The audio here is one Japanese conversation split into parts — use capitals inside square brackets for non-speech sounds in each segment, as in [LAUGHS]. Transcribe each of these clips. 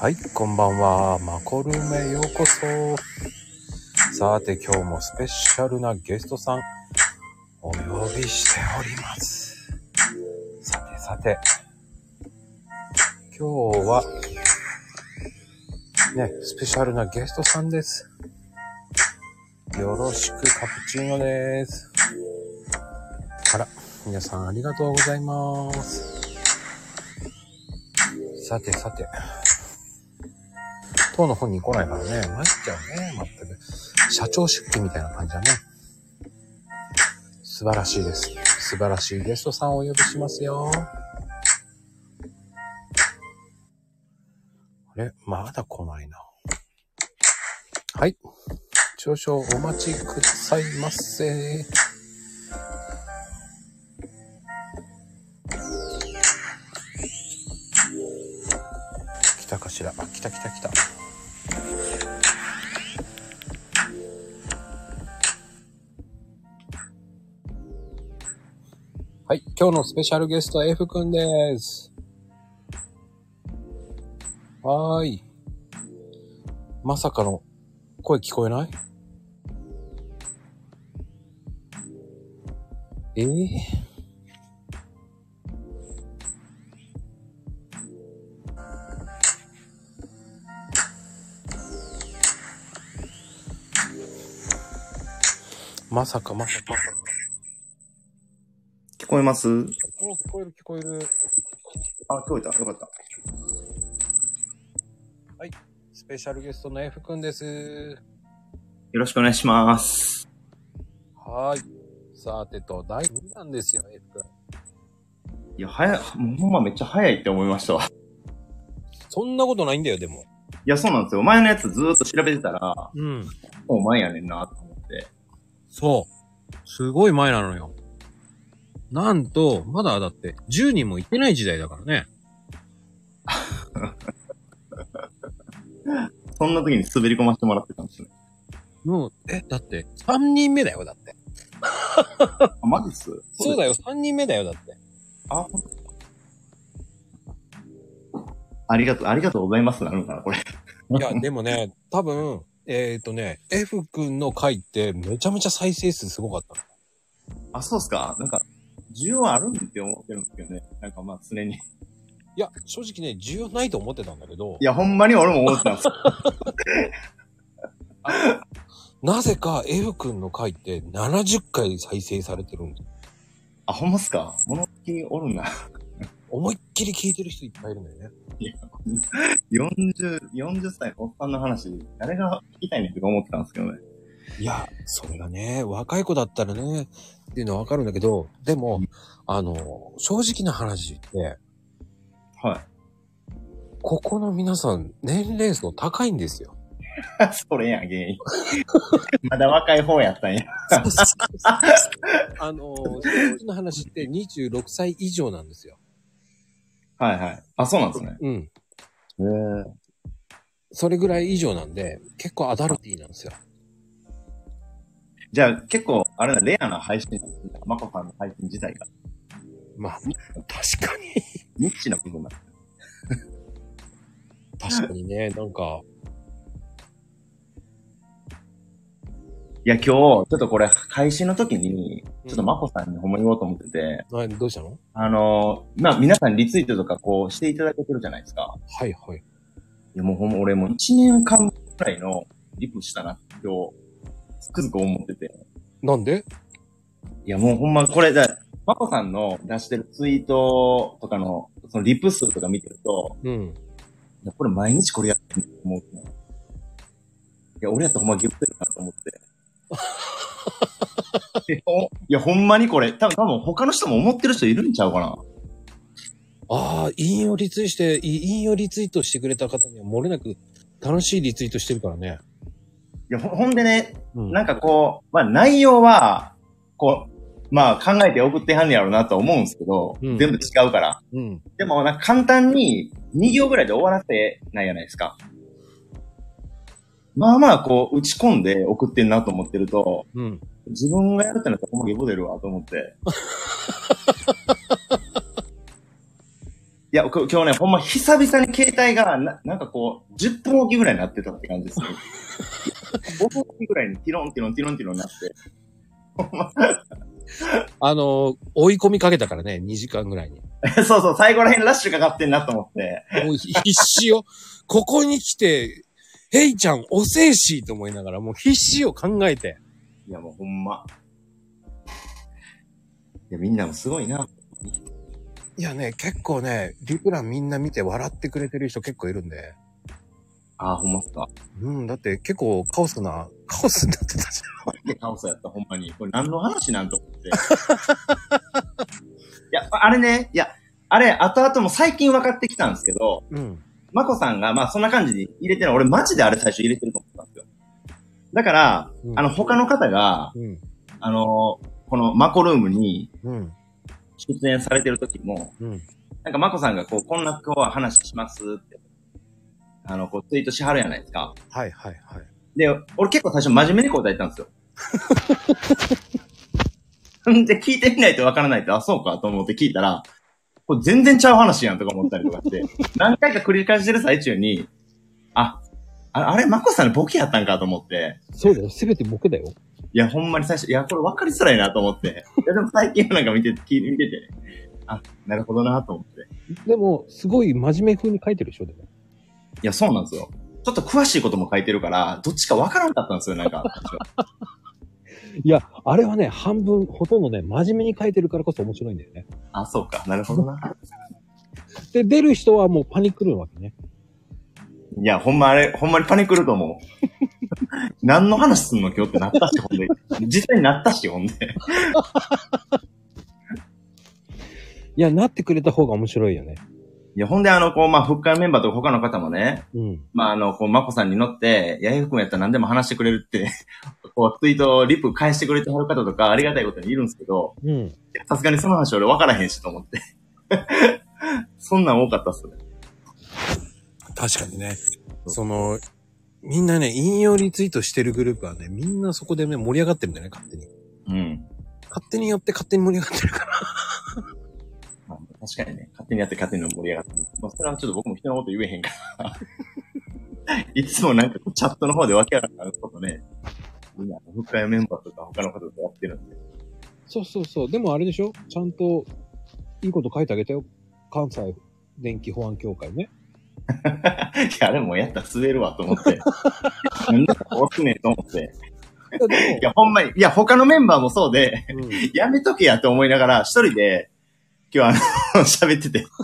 はい、こんばんは。マコルメようこそ。さて、今日もスペシャルなゲストさん、お呼びしております。さてさて、今日は、ね、スペシャルなゲストさんです。よろしく、カプチーノです。あら、皆さんありがとうございます。さてさて、当の本に来ないからね、参っちゃうね、まったく。社長出勤みたいな感じだね。素晴らしいです。素晴らしいゲストさんをお呼びしますよ。あれ？まだ来ないな。はい。少々お待ちくださいませ。はい。今日のスペシャルゲストは F くんです。はーい。まさかの声聞こえない？えー、まさかまさか。聞こえます？うん聞こえる聞こえる。あ、聞こえた。よかった。スペシャルゲストの F くんです。よろしくお願いします。はーい。さてと、第2弾ですよ、F くん。いや、早い、もうほんまめっちゃ早いって思いましたわ。いそんなことないんだよ、でも。や、そうなんですよ。前のやつずーっと調べてたら、うん。もう前やねんなと思って。そう。すごい前なのよ。なんと、まだだって、10人もいってない時代だからね。[LAUGHS] そんな時に滑り込ませてもらってたんですね。もう、え、だって、3人目だよ、だって。あ、マジっす？そうだよ、3人目だよ、だって。あ、ありがとう、ありがとうございますなのかな、これ。いや、でもね、多分、えっ、ー、とね、F 君の回ってめちゃめちゃ再生数すごかったの。あ、そうっすか？なんか、需要あるんって思ってるんですけどね。なんかまあ常に。いいや、正直ね、需要ないと思ってたんだけど、や、ほんまに俺も思ってたんですよ。[LAUGHS] なぜか F 君の回って70回再生されてるんだよ。あ、ほんまっすか？物好きおるんだ。思いっきり聞いてる人いっぱいいるんだよね。40、40歳のおっさんの話、誰が聞きたいねんって思ってたんですけどね。いや、それがね、若い子だったらね、っていうのはわかるんだけど、でも、あの、正直な話って、はい。ここの皆さん、年齢層高いんですよ。[LAUGHS] それやん、原因。[LAUGHS] まだ若い方やったんや。あの、正直な話って26歳以上なんですよ。はいはい。あ、そうなんですね。うん。へえ。それぐらい以上なんで、結構アダルティーなんですよ。じゃあ結構、あれだ、レアな配信なんですね。マコさんの配信自体が。まあ、確かに。ニッチな部分だ。[LAUGHS] 確かにね、なんか、いや、今日、ちょっとこれ、配信の時に、ちょっとマコさんにほんまに言おうと思ってて、などうしたの？あのー、まあ、皆さんリツイートとかこうしていただけてるじゃないですか。はいはい。いや、もうほんま俺もう1年間くらいのリプしたな、今日、つくづく思ってて。なんで？いや、もうほんまこれだ、マコさんの出してるツイートとかの、そのリプ数とか見てると、うん。いや、これ毎日これやってると思うね。いや、俺やったらほんまギュってるなと思って。[LAUGHS] いやほんまにこれ、多分多分他の人も思ってる人いるんちゃうかな。ああ、引用リツイして、い引用リツイートしてくれた方には漏れなく楽しいリツイートしてるからね。いや、ほほんでね、うん。なんかこう、まあ内容は、こう、まあ考えて送ってはんねやろうなと思うんですけど、うん全部違うから。うん。でもなんか簡単に2行ぐらいで終わらせないじゃないですか。まあまあこう打ち込んで送ってんなと思ってると、うん。自分がやるってなったらほんまゲボ出るわと思って。[LAUGHS] いや、こ今日ね、ほんま久々に携帯がな、なんかこう、10分おきぐらいになってたって感じですね。5分ぐらいにティロンティロンティロンティロンになって。[LAUGHS] あの、追い込みかけたからね、2時間ぐらいに。[LAUGHS] そうそう、最後らへんラッシュかかってんなと思って。もう必死よ。ここに来て、ヘイちゃん遅えしと思いながら、もう必死を考えて。いや、もうほんま。いや、みんなもすごいな。いやね、結構ね、リプランみんな見て笑ってくれてる人結構いるんで。ああ、ほんまっすか。うん、だって結構カオスな、カオスになってたじで、カオスやった、ほんまに。これ何の話なんと思って。[LAUGHS] いや、あれね、いや、あれ、後々も最近分かってきたんですけど、ゃん。うん。まこさんが、まあそんな感じで入れてる。俺マジであれ最初入れてると思ったんですよ。だから、うんあの、他の方が、うん。あの、このマコルームにうん。出演されてる時も、うん。なんかまこさんがこう、こんな今日は話しますって、あの、こうツイートしはるやないですか。はいはいはい。で、俺結構最初真面目に答えたんですよ。ん [LAUGHS] で、聞いてみないとわからないって、あ、そうかと思って聞いたら、これ全然ちゃう話やんとか思ったりとかして、[LAUGHS] 何回か繰り返してる最中に、あ、ああれ、まこさんのボケやったんかと思って、そうだよ。すべてボケだよ。いや、ほんまに最初、いや、これ分かりづらいなと思って。いや、でも最近なんか見て、聞いて、見てて、あ、なるほどなと思って。でも、すごい真面目風に書いてるでしょ、でも。いや、そうなんですよ。ちょっと詳しいことも書いてるから、どっちか分からんかったんですよ、なんか。[LAUGHS] いや、あれはね、半分、ほとんどね、真面目に書いてるからこそ面白いんだよね。あ、そうか。なるほどな。[LAUGHS] で、出る人はもうパニックるわけね。いや、ほんまあれ、ほんまにパニックると思う。[LAUGHS] 何の話すんの今日ってなったし、ほんで。実際になったし、ほんで。いや、なってくれた方が面白いよね。いや、ほんで、あの、こう、まあ、復会メンバーとか他の方もね、うん。まあ、あの、こう、まこさんに乗って、ややふくんやったら何でも話してくれるって、[LAUGHS] こう、ツイート、リップ返してくれてはる方とか、ありがたいことにいるんですけど、うん。さすがにその話俺分からへんしと思って。[LAUGHS] そんなん多かったっすね。確かにね。その、みんなね、引用リツイートしてるグループはね、みんなそこでね、盛り上がってるんだよね、勝手に。うん。勝手によって勝手に盛り上がってるから。まあ確かにね、勝手にやって勝手に盛り上がってる。まあ、それはちょっと僕も人のこと言えへんから。[LAUGHS] いつもなんかチャットの方でわけわからんことね、みんな、復会メンバーとか他の方とやってるんで。そうそうそう。でもあれでしょ？ちゃんと、いいこと書いてあげたよ。関西電気保安協会ね。[LAUGHS] いや、あれもうやったら滑るわと思って。なんでこうすねんと思って。いや、ほんまに、いや、他のメンバーもそうで、うんやめとけやって思いながら、一人で、今日あの、喋ってて。[LAUGHS]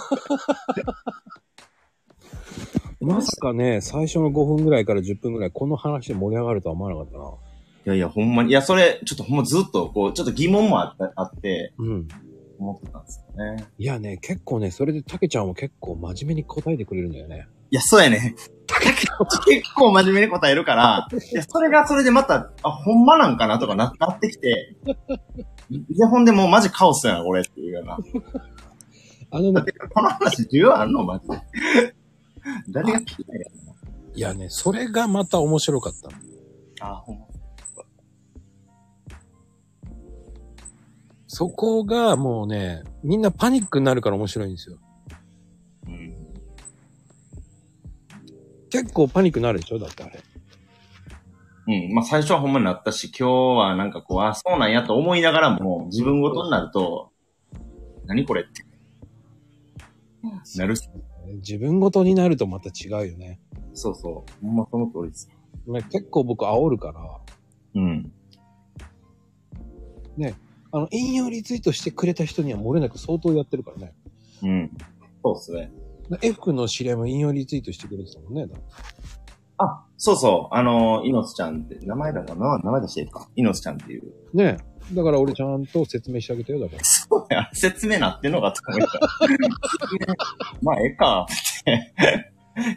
まさかね、最初の5分ぐらいから10分ぐらい、この話で盛り上がるとは思わなかったな。いやいや、ほんまに、いや、それ、ちょっとほんまずっと、こう、ちょっと疑問もあった、あって、うん。思ってたんですよね。いやね、結構ね、それでたけちゃんも結構真面目に答えてくれるんだよね。いや、そうやね。結構真面目に答えるから、いや、それがそれでまた、あ、ほんまなんかなとかななってきて、いや、ほんでもうマジカオスやな、これっていうような。あのねこの話需要あんのマジで。誰が聞きたいやいやね、それがまた面白かったの。ろあ、ほんま。そこがもうね、みんなパニックになるから面白いんですよ。うん。結構パニックになるでしょだってあれ。うん。まあ、最初はほんまになったし、今日はなんかこう、あ、そうなんやと思いながらも、自分ごとになると、何これって。なるし。自分ごとになるとまた違うよね。そうそう。ほんまその通りです。ね結構僕煽るから、うん。あの、引用リツイートしてくれた人には漏れなく相当やってるからね。うん。そうっすね。F 君の知り合いも引用リツイートしてくれてたもんね。だあ、そうそう。あの、いのつちゃんって、名前だかな名前出していいか。いのつちゃんっていう。ねだから俺ちゃんと説明してあげたよ、だから。そうや、説明なってんのかと思った。まあ、ええか、っ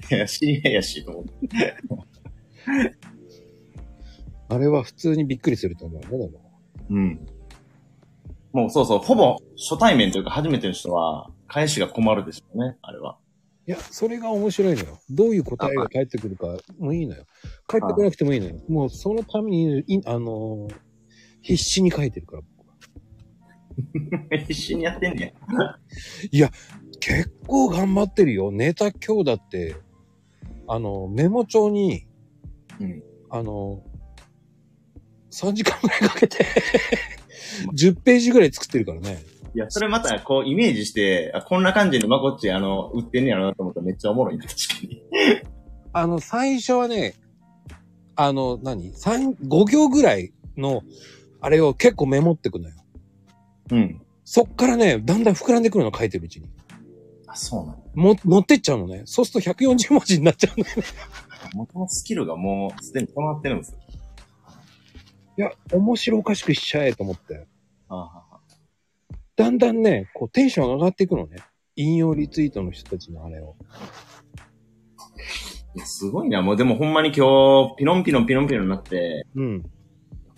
て。いや、知り合いやし、と思って。あれは普通にびっくりすると思うね、でも。うん。もうそうそう、ほぼ初対面というか初めての人は、返しが困るでしょうね、あれは。いや、それが面白いのよ。どういう答えが返ってくるかもいいのよ。返ってこなくてもいいのよ。もうそのために、いあのー必死に書いてるから。[LAUGHS] 必死にやってんね [LAUGHS] や。結構頑張ってるよ。ネタ今日だって、あの、メモ帳に、うん。あの、3時間ぐらいかけて、[LAUGHS] 10ページぐらい作ってるからね。いや、それまた、こう、イメージして、あこんな感じのまこっち、あの、売ってんねやろなと思ったらめっちゃおもろいね、確かに。[LAUGHS] あの、最初はね、あの、何？三 ?5 行ぐらいの、あれを結構メモってくのよ。うん。そっからね、だんだん膨らんでくるの書いてるうちに。あ、そうなの。も、持ってっちゃうのね。そうすると140文字になっちゃうのよね。[LAUGHS] 元のスキルがもう、すでに溜まってるんですよ。いや、面白おかしくしちゃえと思って。あははだんだんね、こうテンション上がっていくのね。引用リツイートの人たちのあれを。いやすごいな。もうでもほんまに今日、ピロンピロンピロンピロンになって、うん。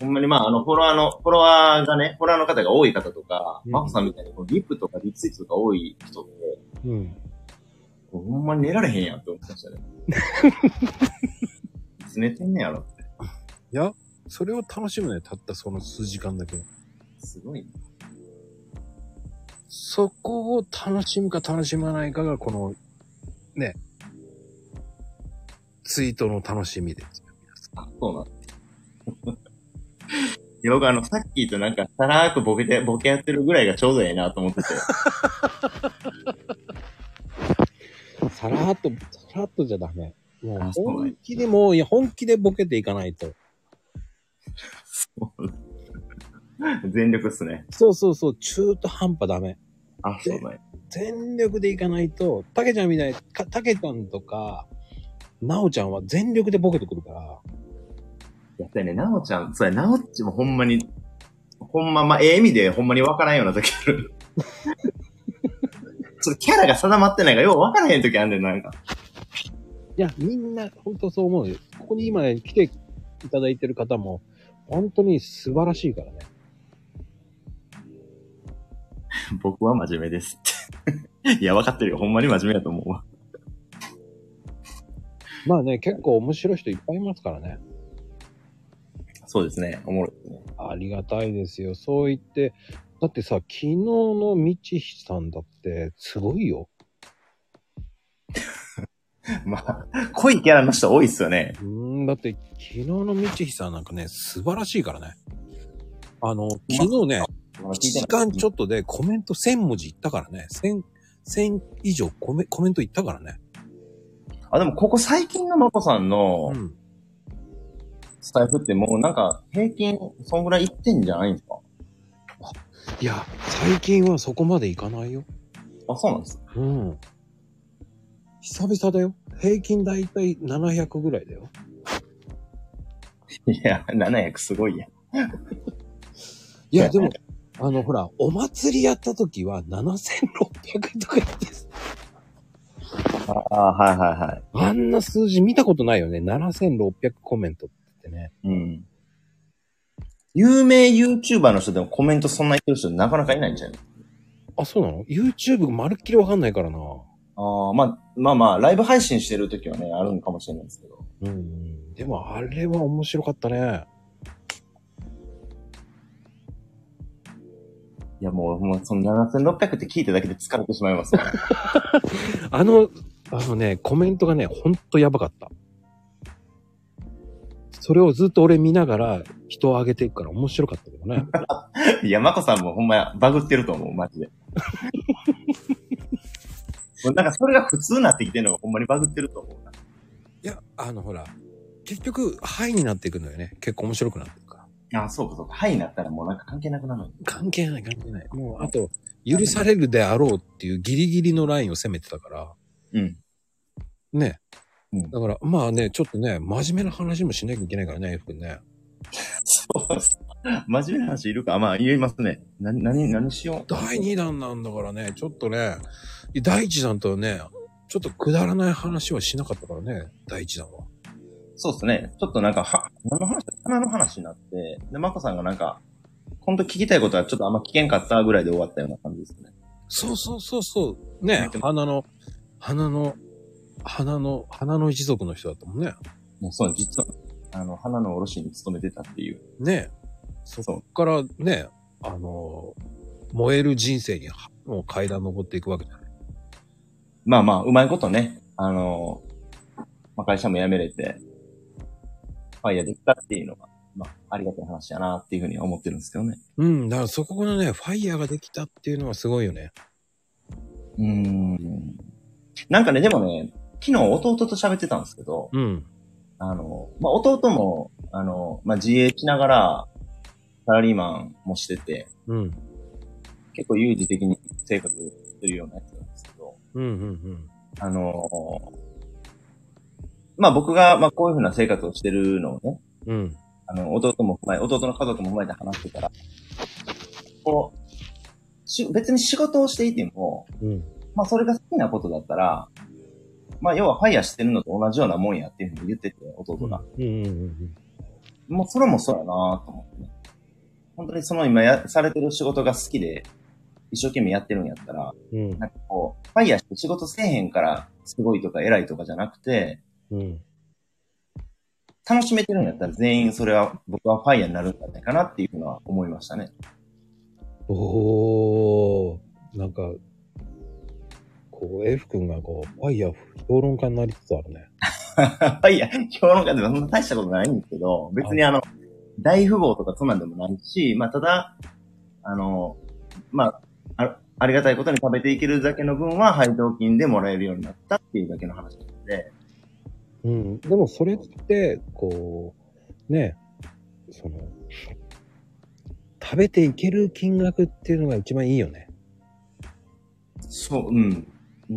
ほんまにまあ、あの、フォロワーの、フォロワーがね、フォロワーの方が多い方とか、うんマコさんみたいにこうリップとかリツイートとか多い人って、うん。ほんまに寝られへんやんって思いましたね。いつ寝てんねやろって。いや、それを楽しむね。たったその数時間だけ。すごいね。そこを楽しむか楽しまないかが、この、ね、ツイートの楽しみですよ。あ、そうなんいや僕あの、[LAUGHS] さっきとなんか、さらーくボケて、ボケやってるぐらいがちょうどええなと思ってて。[LAUGHS] さらっと、さらっとじゃダメ。もうあそうなんや本気でもう、いや、本気でボケていかないと。[LAUGHS] [LAUGHS] 全力っすね。そうそうそう、中途半端ダメ。あ、そうなんや。全力でいかないと、たけちゃんみたいに、かたけちゃんとか、なおちゃんは全力でボケてくるから、やったよね、なおちゃん、そうや、なおっちもほんまに、ほんま、まあ、ええ意味でほんまにわからんような時ある。[LAUGHS] ちょっとキャラが定まってないから、ようわからへん時あんねん、なんか。いや、みんな、本当そう思うよ。ここに今来ていただいてる方も、本当に素晴らしいからね。[LAUGHS] 僕は真面目ですって。[LAUGHS] いや、わかってるよ。ほんまに真面目だと思うわ。まあね、結構面白い人いっぱいいますからね。そうですね。おもろいですね。ありがたいですよ。そう言って、だってさ、昨日のみちひさんだって、すごいよ。[LAUGHS] まあ、濃いキャラの人多いっすよね。うーん、だって、昨日のみちひさんなんかね、素晴らしいからね。あの、昨日ね、1時間ちょっとでコメント1000文字いったからね。1000、1000以上コメコメントいったからね。あ、でもここ最近のマコさんのうん。スタイフってもうなんか平均そんぐらいいってんじゃないんですか？いや、最近はそこまでいかないよ。あ、そうなんです。うん。久々だよ。平均だいたい700ぐらいだよ。いや、700すごいや。いや、でも、あの、ほら、お祭りやった時は7600とか言って、ああ、はいはいはい。あんな数字見たことないよね。7600コメントってね。うん。有名 YouTuber の人でもコメントそんな言ってる人なかなかいないんじゃない？あ、そうなの ?YouTube まるっきりわかんないからな。ああ、まあ、まあまあ、ライブ配信してる時はね、あるのかもしれないですけど。うんうん。でも、あれは面白かったね。いやもう、もうその7600って聞いただけで疲れてしまいますね。[LAUGHS] あの、あのね、コメントがね、ほんとやばかった。それをずっと俺見ながら人を上げていくから面白かったけどね。[LAUGHS] いや、まこさんもほんまや、バグってると思う、マジで。[LAUGHS] もうなんかそれが普通になってきてるのがほんまにバグってると思うな。いや、あのほら、結局、ハイになっていくのよね。結構面白くなって。あそうかそうか。はいになったらもうなんか関係なくなるの。関係ない関係ない。もう、あと、許されるであろうっていうギリギリのラインを攻めてたから、うん。ね。うんだから、まあね、ちょっとね、真面目な話もしなきゃいけないからね、F 君ね。そうっす。真面目な話いるか？あまあ、言いますね。な、なに、何しよう？第2弾なんだからね、ちょっとね、第1弾とはね、ちょっとくだらない話はしなかったからね、第1弾は。そうですね。ちょっとなんか、は、何の話花の話になって、で、まこさんがなんか、本当聞きたいことはちょっとあんま聞けんかったぐらいで終わったような感じですね。そうそうそうそう。ね、花の、花の、花の、花の一族の人だったもんね。もうそう、実は、あの、花の卸に勤めてたっていう。ねそそうこからね、あの、燃える人生にはもう階段登っていくわけじゃない。まあまあ、うまいことね、あの、まあ、会社も辞めれて、ファイヤーできたっていうのが、まあ、ありがたい話やなっていうふうには思ってるんですけどね。うん、だからそこのね、ファイヤーができたっていうのはすごいよね。うーん。なんかね、でもね、昨日弟と喋ってたんですけど、うん。あの、まあ、弟も、あの、まあ、自営しながら、サラリーマンもしてて、うん。結構有事的に生活するようなやつなんですけど、うん、うん、あのまあ、僕が、まあ、こういうふうな生活をしてるのをね、うん。うん。あの、弟も踏まえ、弟の家族も踏まえて話してたら、こう、し別に仕事をしていても、うん。まあ、それが好きなことだったら、まあ、要はファイヤーしてるのと同じようなもんやっていうふうに言ってて、弟が。うん、うん、うん。もうそれもそうやなと思ってね。本当にその今や、されてる仕事が好きで、一生懸命やってるんやったら、うん。なんかこう、ファイヤーして仕事せえへんから、すごいとか偉いとかじゃなくて、うん。楽しめてるんやったら全員それは、僕はファイヤーになるんじゃないかなっていうふうのは思いましたね。おー、なんか、こう、F 君がこう、ファイヤー評論家になりつつあるね。ファイヤー、評論家でもそんな大したことないんですけど、別にあの、大富豪とかそんなんでもないし、まあただ、あの、まあ、あありがたいことに食べていけるだけの分は配当金でもらえるようになったっていうだけの話なので、うん。でもそれって、こう、ね、その、食べていける金額っていうのが一番いいよね。そう、うん。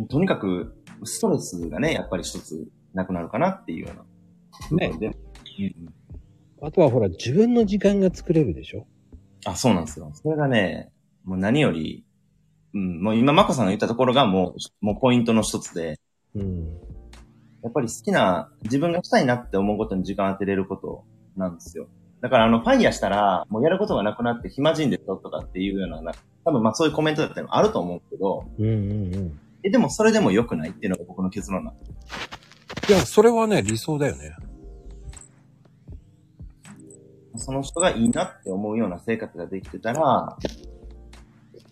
とにかく、ストレスがね、やっぱり一つなくなるかなっていうような。ね。で、うんあとはほら、自分の時間が作れるでしょあ、そうなんですよ。それがね、もう何より、うん、もう今、マコさんが言ったところがもう、もうポイントの一つで、うん。やっぱり好きな、自分がしたいなって思うことに時間当てれることなんですよ。だからあの、ファイヤーしたら、もうやることがなくなって暇人でしょとかっていうような、多分まあそういうコメントだったりもあると思うんですけど、うんうんうん。え、でもそれでも良くないっていうのが僕の結論なんです。いや、それはね、理想だよね。その人がいいなって思うような生活ができてたら、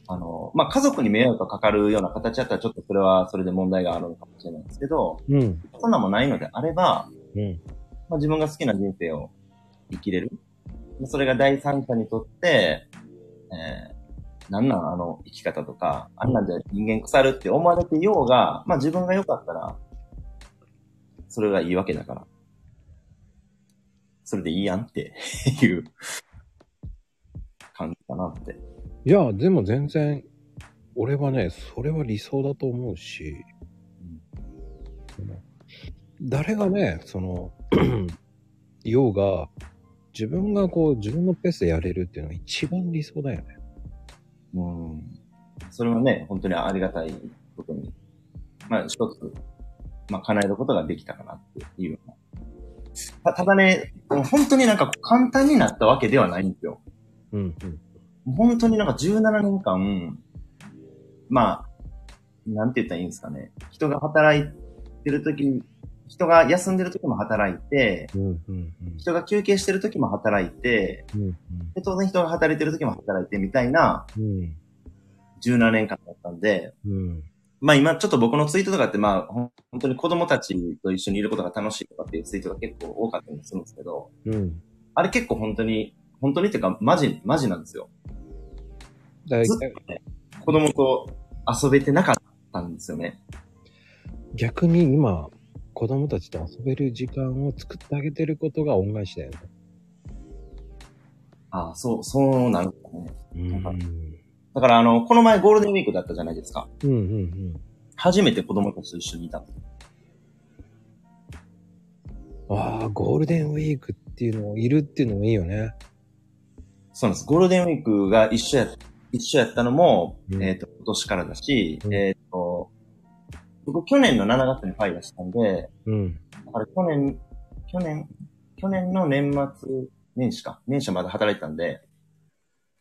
あの、まあ、家族に迷惑がかかるような形だったらちょっとそれはそれで問題があるのかもしれないんですけど、うん。そんなもないのであれば、うん。まあ、自分が好きな人生を生きれる。それが第三者にとって、えー、なんなんあの生き方とか、あんなんじゃ人間腐るって思われてようが、まあ自分が良かったら、それがいいわけだから。それでいいやんっていう感じかなって。いや、でも全然、俺はね、それは理想だと思うし、誰がね、その、[CLEARS THROAT] ようが、自分がこう、自分のペースでやれるっていうのが一番理想だよね。うん。それはね、本当にありがたいことに、まあ一つ、まあ叶えることができたかなっていう。たただね、本当になんか簡単になったわけではないんですよ。うん、うん。本当になんか17年間、まあ、なんて言ったらいいんですかね。人が働いてる時に、人が休んでる時も働いて、うん、うん、うん。人が休憩してる時も働いて、うん、で当然人が働いてる時も働いてみたいなうん。17年間だったんで、うん。まあ今ちょっと僕のツイートとかってまあ本当に子供たちと一緒にいることが楽しいとかっていうツイートが結構多かったりするんですけど、うん。あれ結構本当に、本当にっていうかマジ、マジなんですよ。だずっとね、子供と遊べてなかったんですよね。逆に今、子供たちと遊べる時間を作ってあげてることが恩返しだよね。ああ、そう、そうなんですかね。うん。だからあの、この前ゴールデンウィークだったじゃないですか。うん、うん、うん。初めて子供たちと一緒にいた。ああ、ゴールデンウィークっていうのをいるっていうのもいいよね。そうなんです。ゴールデンウィークが一緒や、一緒やったのも、うんえっ、と、今年からだし、うんえっ、と、僕去年の7月にファイヤーしたんで、うん。だから去年、去年、去年の年末年始か。年始はまだ働いてたんで、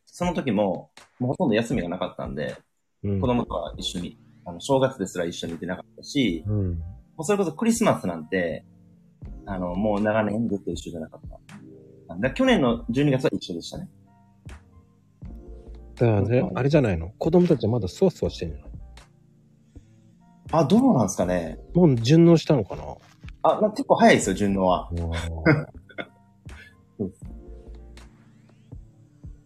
その時も、もうほとんど休みがなかったんで、うん。子供とは一緒に、あの、正月ですら一緒にいてなかったし、うん。もうそれこそクリスマスなんて、あの、もう長年ずっと一緒じゃなかった。だから去年の12月は一緒でしたね。だからね、あれじゃないの？子供たちはまだそわそわしてんじゃないあ、どうなんですかね。もう順応したのかな？あ、まあ、結構早いですよ、順応は。[LAUGHS]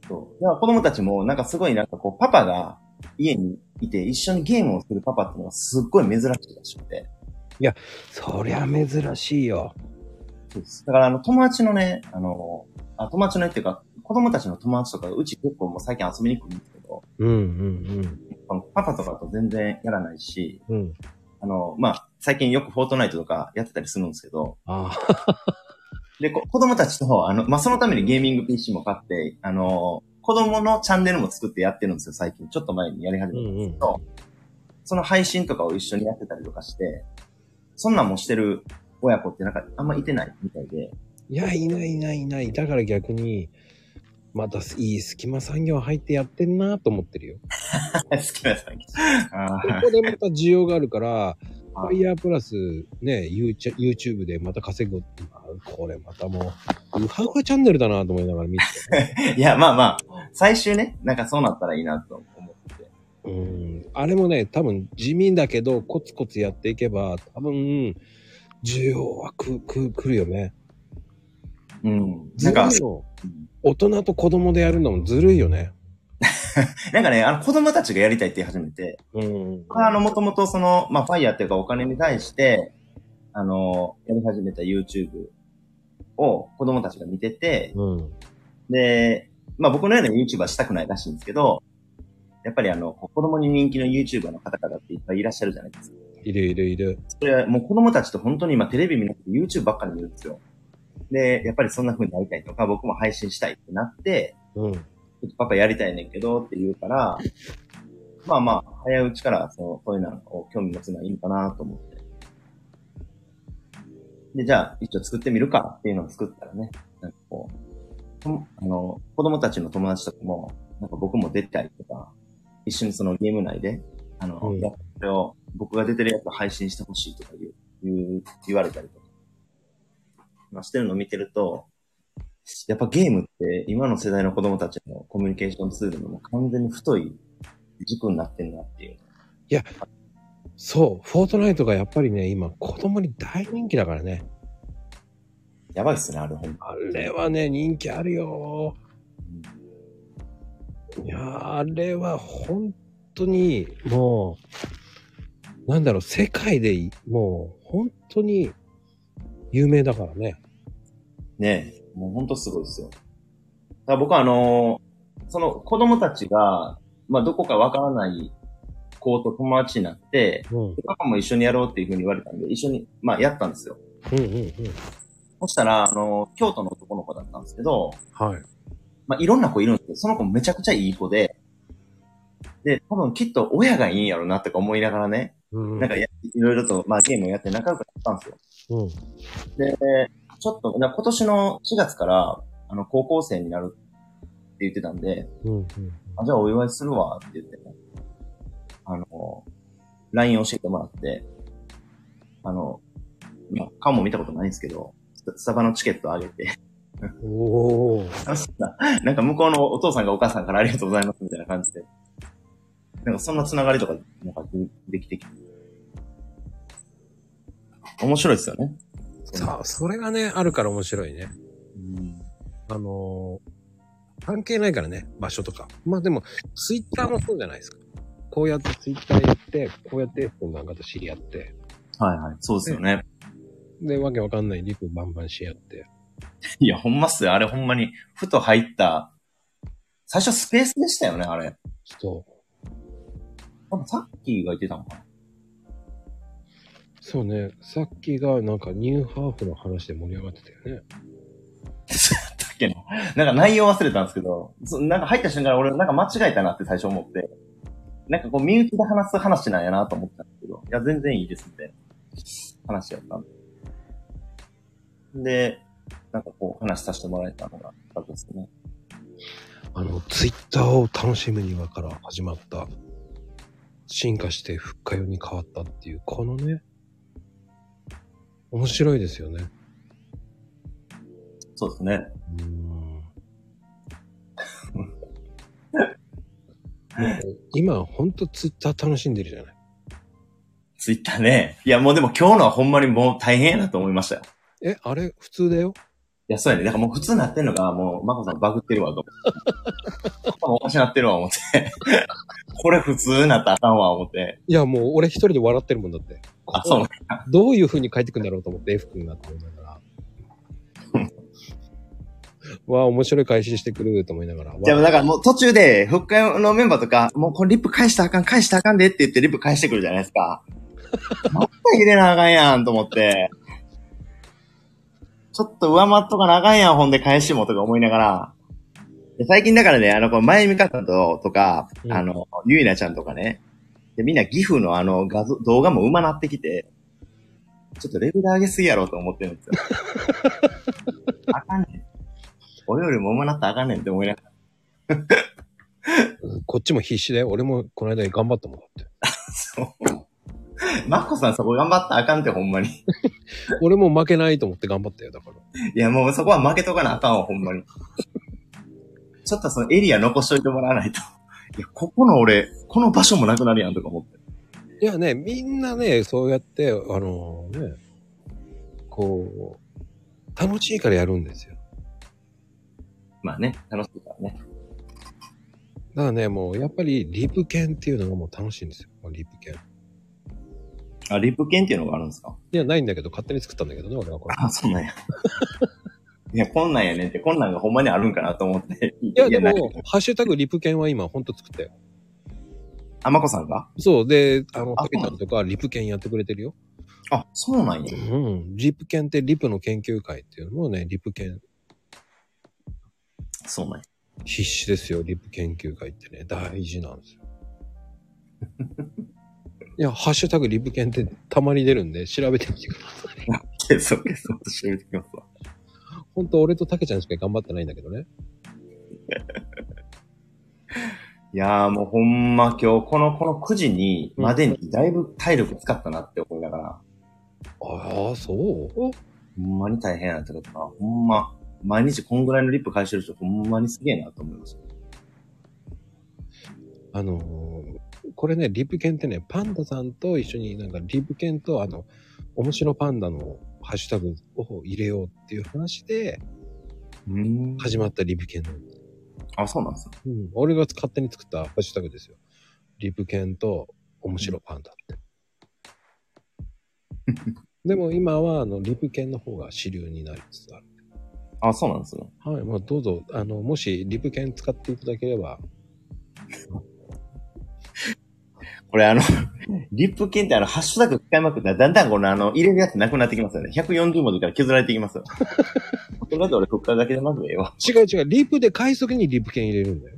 そう。だから子供たちも、なんかすごいなんかこう、パパが家にいて一緒にゲームをするパパっていうのがすっごい珍しいらしくて。そりゃ珍しいよ。そうです。だからあの、友達のね、あの、あ友達のっていうか、子供たちの友達とか、うち結構もう最近遊びに来るんですけど、うんうんこのパパとかと全然やらないし、うん。うん。あの、まあ、最近よくフォートナイトとかやってたりするんですけど、あで、こ子供たちと、あの、まあ、そのためにゲーミング PC も買って、あの、子供のチャンネルも作ってやってるんですよ、最近。ちょっと前にやり始めたんですけど、その配信とかを一緒にやってたりとかして、そんなんもしてる親子ってなんかあんまいてないみたいで、いや、いないいないいない。だから逆に、またいい隙間産業入ってやってんなと思ってるよ。好きなさん。あここでまた需要があるから、あファイヤープラスね、YouTube でまた稼ぐ。あこれまたもう、ウハウハチャンネルだなと思いながら見て [LAUGHS] いや、まあまあ、最終ね、なんかそうなったらいいなと思って。うん。あれもね、多分地味だけど、コツコツやっていけば、多分、需要はく、く、来るよね。うん。ずなんか。大人と子供でやるのもずるいよね。[LAUGHS] なんかね、あの子供たちがやりたいって言い始めて、うん。あの、もともとその、まあ、ファイヤーっていうかお金に対して、あの、やり始めた YouTube を子供たちが見てて、うん。で、まあ僕のような YouTuber したくないらしいんですけど、やっぱりあの、子供に人気の YouTuber の方々っていっぱいいらっしゃるじゃないですか。いるいるいる。それはもう子供たちと本当に今テレビ見なくて YouTube ばっかり見るんですよ。で、やっぱりそんな風になりたいとか、僕も配信したいってなって、うん。ちょっとパパやりたいねんけどって言うから、まあまあ、早いうちからその、そういうのを興味持つのはいいのかなと思って。で、じゃあ、一応作ってみるかっていうのを作ったらね、なんかこう、あの、子供たちの友達とかも、なんか僕も出たりとか、一緒にそのゲーム内で、あの、うんやこれを、僕が出てるやつを配信してほしいとか言う、言われたりとか、まあ、してるのを見てると、やっぱゲームって今の世代の子供たちのコミュニケーションツールの完全に太い軸になってんなっていう。そう、フォートナイトがやっぱりね、今、子供に大人気だからね。やばいっすね、あれほんま。あれはね、人気あるよ。いやーあれは本当に、もう、なんだろう、世界でい、もう、本当に、有名だからね。ねえ、もうほんとすごいですよ。だ僕はあのーその子供たちが、まあどこかわからない子と友達になって、うん。パパも一緒にやろうっていうふうに言われたんで、一緒に、まあやったんですよ。うんうんうん。そしたら、あのー京都の男の子だったんですけど、はい。まあいろんな子いるんですけど、その子めちゃくちゃいい子で、で、多分きっと親がいいんやろなってか思いながらね、うん。なんかやいろいろと、まあゲームをやって仲良くなったんですよ。うん。で、ちょっと、な今年の4月から、あの、高校生になるって言ってたんで、うんうん。あ、じゃあお祝いするわって言って、あの、LINE 教えてもらって、あの、まあ、顔も見たことないんですけど、ススタバのチケットあげて、おー。[LAUGHS] なんか向こうのお父さんがお母さんからありがとうございますみたいな感じで、なんかそんなつながりとか、なんかでできてきて、面白いですよね。さあ、それがね、あるから面白いね。うんあのー関係ないからね、場所とか。まあでも、ツイッターもそうじゃないですか。こうやってツイッターやって、こうやって本なんかと知り合って、はいはい。そうですよね。で、わけわかんないリプバンバンし合って。いや、ほんまっすよ。あれほんまに、ふと入った、最初スペースでしたよね、あれ。そう。多分さっきが言ってたのかな。そうね、さっきがなんかニューハーフの話で盛り上がってたよね。[LAUGHS] だっけな。なんか内容忘れたんですけど、そなんか入った瞬間俺なんか間違えたなって最初思って、なんかこう身内で話す話なんやなと思ったんですけど、いや、全然いいですって話やったんで。で、なんかこう話させてもらえたのが良かったですね。あの、ツイッターを楽しむにはから始まった、進化して復活用に変わったっていう、このね、面白いですよね。そうですね。今、ほんとツイッター楽しんでるじゃない。ツイッターね。いや、もうでも今日のはほんまにもう大変やなと思いましたよ。え、あれ、普通だよ。いや、そうやね。だからもう普通になってんのが、もう、マコさんバグってるわ、と思って。[LAUGHS] 頭おかしなってるわ、思って。[LAUGHS] これ普通になったらあかんわ、思って。いや、もう俺一人で笑ってるもんだって。あ、そうね。どういう風に書いてくんだろうと思って F 君がと思いながら。[LAUGHS] わあ、面白い返ししてくると思いながら。じゃあ、わだからもう途中で、復活のメンバーとか、もうこれリップ返したらあかん、返したらあかんでって言ってリップ返してくるじゃないですか。また入れなあかんやん、と思って。ちょっと上回っとかなあかんやん、ほんで返しもとか思いながら。で最近だからね、あの、この前見方と、とか、うんあの、ゆいなちゃんとかね、で、みんなギフのあの画像、動画も上手なってきて、ちょっとレベル上げすぎやろと思ってるんですよ。[LAUGHS] あかんねん。俺よりも上手なったらあかんねんって思いながら。こっちも必死だよ。俺もこの間頑張ったもんだって。そう。[LAUGHS] マッコさんそこ頑張ったらあかんって、ほんまに。[LAUGHS] 俺も負けないと思って頑張ったよ、だから。いや、もうそこは負けとかなあかんわ、ほんまに。ちょっとそのエリア残しといてもらわないと。いや、ここの俺、この場所もなくなるやんとか思って。いやね、みんなね、そうやって、あのね、こう、楽しいからやるんですよ。まあね、楽しいからね。だからね、もうやっぱりリプ犬っていうのがもう楽しいんですよ。リプ犬。あ、リップ券っていうのがあるんですか？いや、ないんだけど、勝手に作ったんだけどね、俺はこれ。あ、そうなんや。[LAUGHS] いや、こんなんやねんって、こんなんがほんまにあるんかなと思って。いいや、でも、ハッシュタグリプ犬は今ほんと作ったよ。あ、まこさんが？そう、で、あの、あたけちゃんとかリプ犬やってくれてるよ。あ、そうなんや。うん。リプ犬ってリプの研究会っていうのをね、リプ犬そうなんや。必死ですよ、リプ研究会ってね、大事なんですよ。[LAUGHS] いや、ハッシュタグリプ犬ってたまに出るんで、調べてみてください。消そう消そうと調べてきますわ。ほんと、俺とたけちゃんしか頑張ってないんだけどね。いやーもうほんま今日、この、この9時に、までにだいぶ体力使ったなって思いながら、ああ、そう？ほんまに大変やなってことか。ほんま、毎日こんぐらいのリップ返してる人、ほんまにすげえなと思いました。あのーこれね、リプ犬ってね、パンダさんと一緒になんかリプ犬とあの、面白パンダのハッシュタグを入れようっていう話でうん始まったリプ犬なんです。あ、そうなんですね。うん。俺が勝手に作ったハッシュタグですよ。リプ犬と面白パンダって。[LAUGHS] でも今はあの、リプ犬の方が主流になりつつある。あ、そうなんですね。はい。まあどうぞ、あの、もしリプ犬使っていただければ、[LAUGHS] これあの、リップ券ってあの、ハッシュタグ使いまくったら、だんだんこのあの、入れるやつなくなってきますよね。140文字から削られていきますよ。[LAUGHS] それだって俺、こっからだけでまずええわ。違う違う、リプで快速にリプ犬入れるんだよ。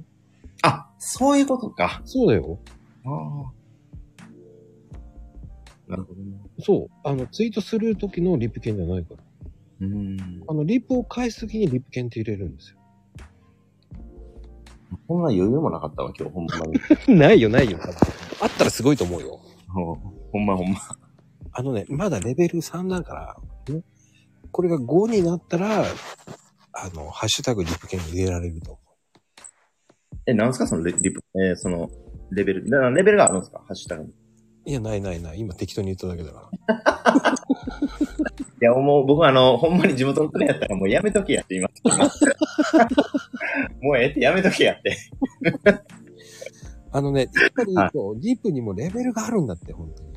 あ、そういうことか。そうだよ。ああ。なるほどね。そう。あの、ツイートする時のリプ犬じゃないから。うーん。あの、リプを返す時にリプ犬って入れるんですこんな余裕もなかったわ、今日、ほんまに。よ。[LAUGHS] ないよ、ないよ。あったらすごいと思うよ。ほほんまほんま。あのね、まだレベル3だから、ね、これが5になったら、あの、ハッシュタグリプ犬入れられると思え、なんすか？そのレリプ、えーその、レベル。だからレベルがあるんですか？ハッシュタグに。う。いや、ないないない。今適当に言っただけだから。[LAUGHS] いや、もう僕はあの、ほんまに地元のプレイやったらもうやめとけやって言います。もうええってやめとけやって。あのね、やっぱりはいこう、リプにもレベルがあるんだって、本当に。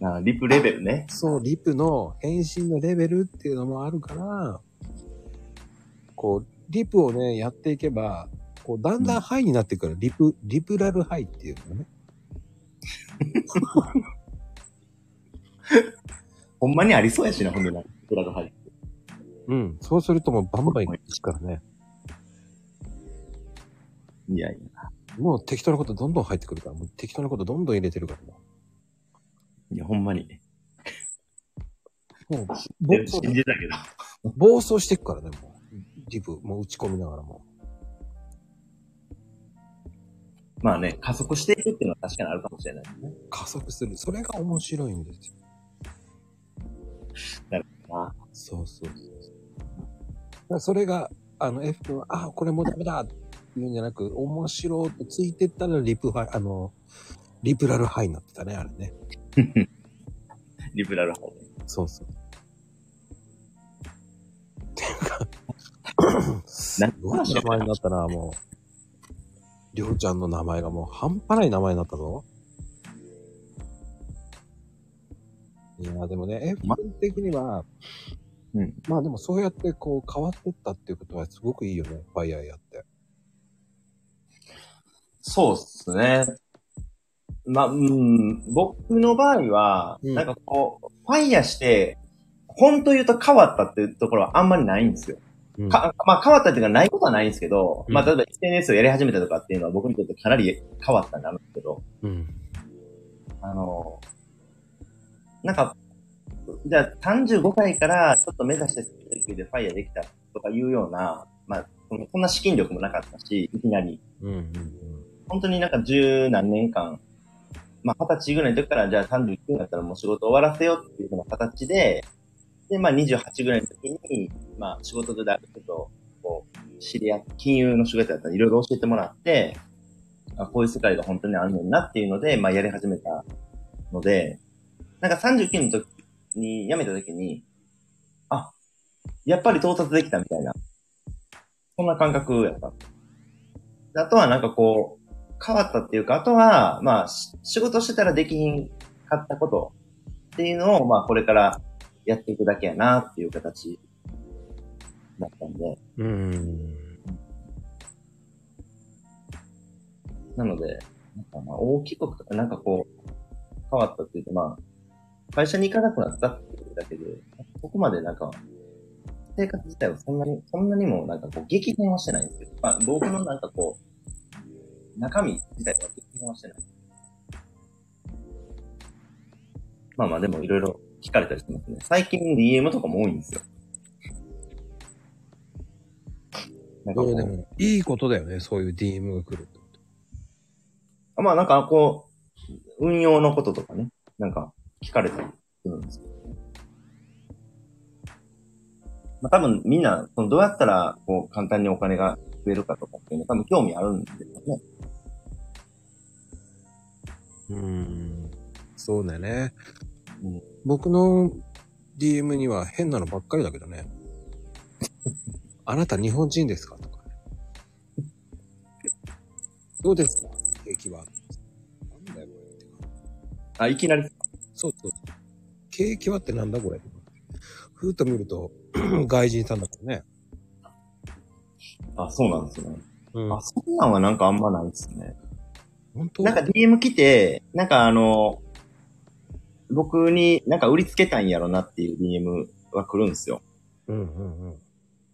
あリプレベルね。そう、リプの返信のレベルっていうのもあるから、こう、リプをね、やっていけば、こう、だんだんハイになってくる。リプ、リプラルハイっていうのね。[LAUGHS] ほんまにありそうやしな、ほんでな。プラグ入って。うん。そうするともうバンバンいくからね。いやいや。もう適当なことどんどん入ってくるから、もう適当なことどんどん入れてるからもいや、ほんまに。もう、で暴走信じたけど。暴走していくからね、もう。リプ、もう打ち込みながらも。まあね、加速していくっていうのは確かにあるかもしれないね。加速する。それが面白いんですよ。あそうそうそうそう。だからそれが、あの、F 君は、あ、これもうダメだって言うんじゃなく、面白いってついてったらリプハイ、あの、リプラルハイになってたね、あれね。[LAUGHS] リベラル派で。そうそう。っていうか、[LAUGHS] すごい名前になったな、もう。りょうちゃんの名前がもう半端ない名前になったぞ。いや、でもね、F 君的には、うん。まあでもそうやってこう変わってったっていうことはすごくいいよね、ファイヤーやって。そうっすね。まあ、うん、僕の場合は、うんなんかこう、ファイヤーして、本当言うと変わったっていうところはあんまりないんですよ。うんかまあ変わったっていうかないことはないんですけど、うんまあ例えば SNS をやり始めたとかっていうのは僕にとってかなり変わったんですけど、うん。あの、なんか、じゃあ35回からちょっと目指してでファイヤーできたとかいうような、まあ、そんな資金力もなかったし、いきなり。うん。うん。本当になんか十何年間、まあ二十歳ぐらいの時からじゃあ31になったらもう仕事終わらせようっていうような形で、で、まあ28ぐらいの時に、まあ仕事である程度、こう、知り合って、金融の仕事だったらいろいろ教えてもらって、あこういう世界が本当にあんねんなっていうので、まあやり始めたので、なんか39の時に、辞めた時に、あ、やっぱり到達できたみたいな、そんな感覚やった。であとはなんかこう、変わったっていうか、あとは、まあ、し仕事してたらできひんかったことっていうのを、まあ、これからやっていくだけやなっていう形だったんで、うん。なので、なんかまあ、大きく、なんかこう、変わったっていうと、まあ、会社に行かなくなったっていうだけで、ここまでなんか、生活自体はそんなに、そんなにもなんかこう、激変はしてないんですけど、まあ、僕のなんかこう、中身自体は激変はしてない。まあまあ、でもいろいろ聞かれたりしてますね。最近 DM とかも多いんですよ。なんかこそううでも、いいことだよね、そういう DM が来るって。まあなんかこう、運用のこととかね、なんか聞かれたりするんですけど、ね。まあ多分みんな、そのどうやったらこう簡単にお金が増えるかとかっていうの多分興味あるんですよね。うん。そうだよね。うん僕の DM には変なのばっかりだけどね。[LAUGHS] あなた日本人ですか？とかね。どうですか？景気は。なんだよこれってか。あ、いきなり、そうそう。景気はってなんだこれ？ふーっと見ると、[CLEARS THROAT] 外人さんだからね。あ、そうなんですね。うんあ、そんなんはなんかあんまないですね。本当？なんか DM 来て、なんかあの、僕になんか売りつけたんやろなっていう DM は来るんですよ。うんうんうん。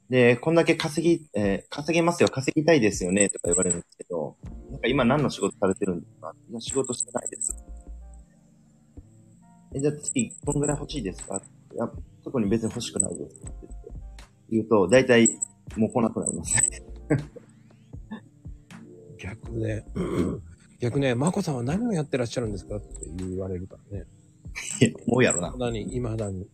で、こんだけ稼ぎ、えー稼げますよ、稼ぎたいですよね、とか言われるんですけど、なんか今何の仕事されてるんですか？いや、仕事してないです。え、じゃあ次、こんぐらい欲しいですか？いや、特に別に欲しくないです。って言うと、大体、もう来なくなりますね。[LAUGHS] 逆ね、逆ね、まこさんは何をやってらっしゃるんですかって言われるからね。いやもうやろな。未だに、未だに。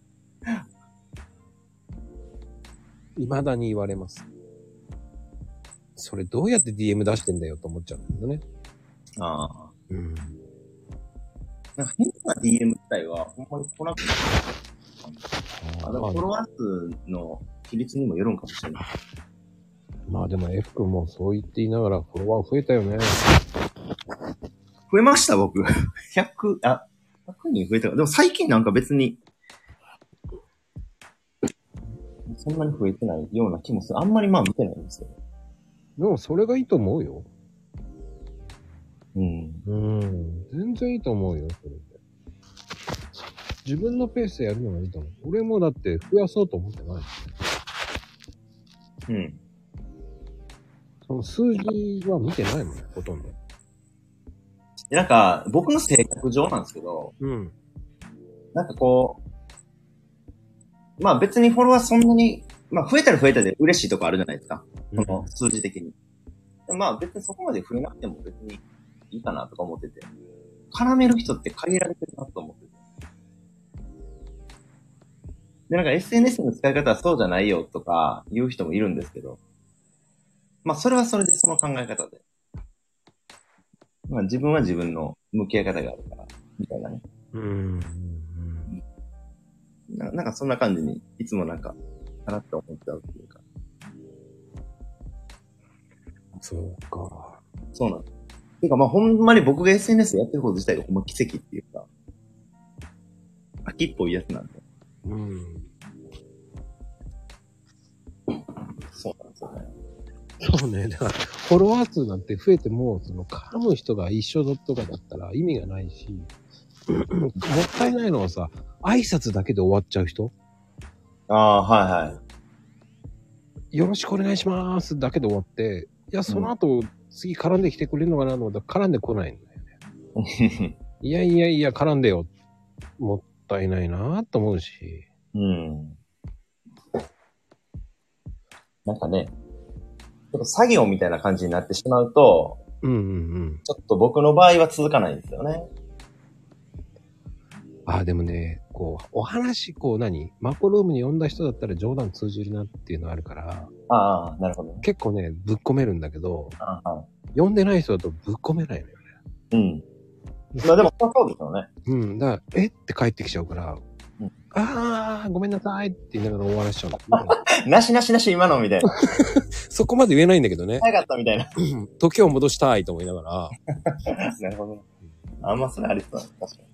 未だに言われます。それどうやって DM 出してんだよと思っちゃうんだけどね。ああ。うん。なんか変な DM 自体は、ほんまに来なくなる。あ、でもフォロワー数の比率にもよるんかもしれない。まあでも F 君もそう言って言いながらフォロワー増えたよね。増えました、僕。[LAUGHS] 100、あ、100人増えたから。でも最近なんか別に、そんなに増えてないような気もする。あんまりまあ見てないんですよ。でもそれがいいと思うよ。うん。うん。全然いいと思うよ、それで。自分のペースでやるのがいいと思う。俺もだって増やそうと思ってない。うん。その数字は見てないもんね、ほとんど。でなんか、僕の性格上なんですけど、うん。なんかこう、まあ別にフォロワーそんなに、まあ増えたら増えたで嬉しいとこあるじゃないですか。その数字的に。でまあ別にそこまで増えなくても別にいいかなとか思ってて。絡める人って限られてるなと思ってて。で、なんか SNS の使い方はそうじゃないよとか言う人もいるんですけど、まあそれはそれでその考え方で。まあ自分は自分の向き合い方があるから、みたいなね。うん。うん。ななんかそんな感じに、いつもなんか、かなって思っちゃうっていうか。そうか。そうなんです。ていうかまあほんまに僕が SNS やってること自体がほんま奇跡っていうか、秋っぽいやつなんで。うん。そうなんですよね。そうね。だから、フォロワー数なんて増えても、その、絡む人が一緒とかだったら意味がないし、もったいないのはさ、挨拶だけで終わっちゃう人ああ、はいはい。よろしくお願いしますだけで終わって、いや、その後、次絡んできてくれるのかなと思ったら絡んでこないんだよね。[LAUGHS] いやいやいや、絡んでよ。もったいないなと思うし。うん。なんかね、ちょっと作業みたいな感じになってしまうと、うんうんうん。ちょっと僕の場合は続かないんですよね。ああ、でもね、こう、お話、こう何？マコルームに呼んだ人だったら冗談通じるなっていうのあるから、ああ、なるほどね。結構ね、ぶっ込めるんだけど、ああ、呼んでない人だとぶっ込めないのよね。うん。まあでも、そうですよね。うん。だから、え？って帰ってきちゃうから、うんああ、ごめんなさいって言いながら終わらしちゃうんだけど、[LAUGHS] なしなしなし今のみたいな。[LAUGHS] そこまで言えないんだけどね。早かったみたいな。うん時を戻したいと思いながら、[LAUGHS] なるほどね。あんまそれありそうだ。確かに。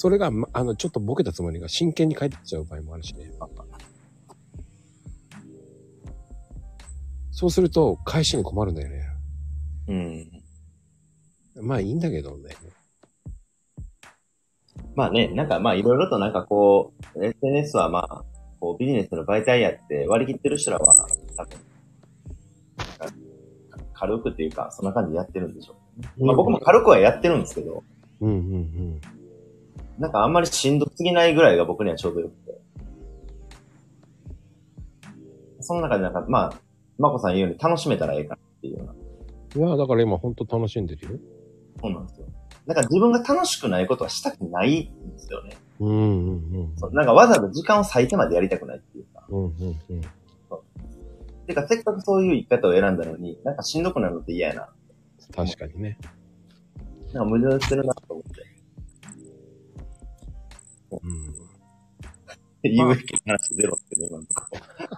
それが、まあの、ちょっとボケたつもりが真剣に帰ってきちゃう場合もあるしね。そうすると、返しに困るんだよね。うん。まあいいんだけどね。まあね、なんかまあいろいろとなんかこう、SNS はまあ、こうビジネスの媒体やって割り切ってる人らは、多分、軽くっていうか、そんな感じでやってるんでしょう。まあ僕も軽くはやってるんですけど、うんうんうん。なんかあんまりしんどすぎないぐらいが僕にはちょうどよくて。その中でなんか、まあ、まこさん言うように楽しめたらええかなっていうような。いや、だから今ほんと楽しんでるよ。そうなんですよ。なんか自分が楽しくないことはしたくないんですよね。うんうんうん。そうなんかわざわざ時間を割いてまでやりたくないっていうか。うんうんうん。てか、せっかくそういう生き方を選んだのに、なんかしんどくなるのって嫌やな。確かにね。なんか矛盾してるなと思って。うん。有益な話ゼロってね、今のとこ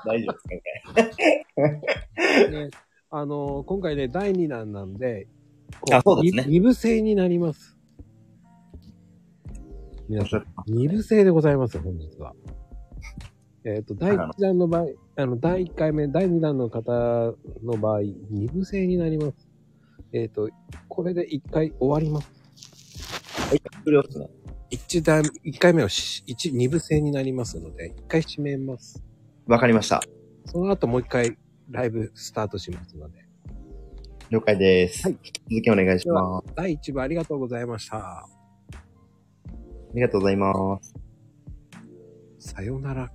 大丈夫ですかね。ね、あの、今回ね、第2弾なんで、こあそうですね二部制になります。皆さん、二部制でございます、本日は。えっ、と、第1弾の場合、あの、第1回目、第2弾の方の場合、二部制になります。えっ、と、これで1回終わります。不良ですね。一段、一回目はし一、二部制になりますので、一回締めます。わかりました。その後もう一回ライブスタートしますので。了解です。はい引き続きお願いします。第1部ありがとうございました。ありがとうございます。さよなら。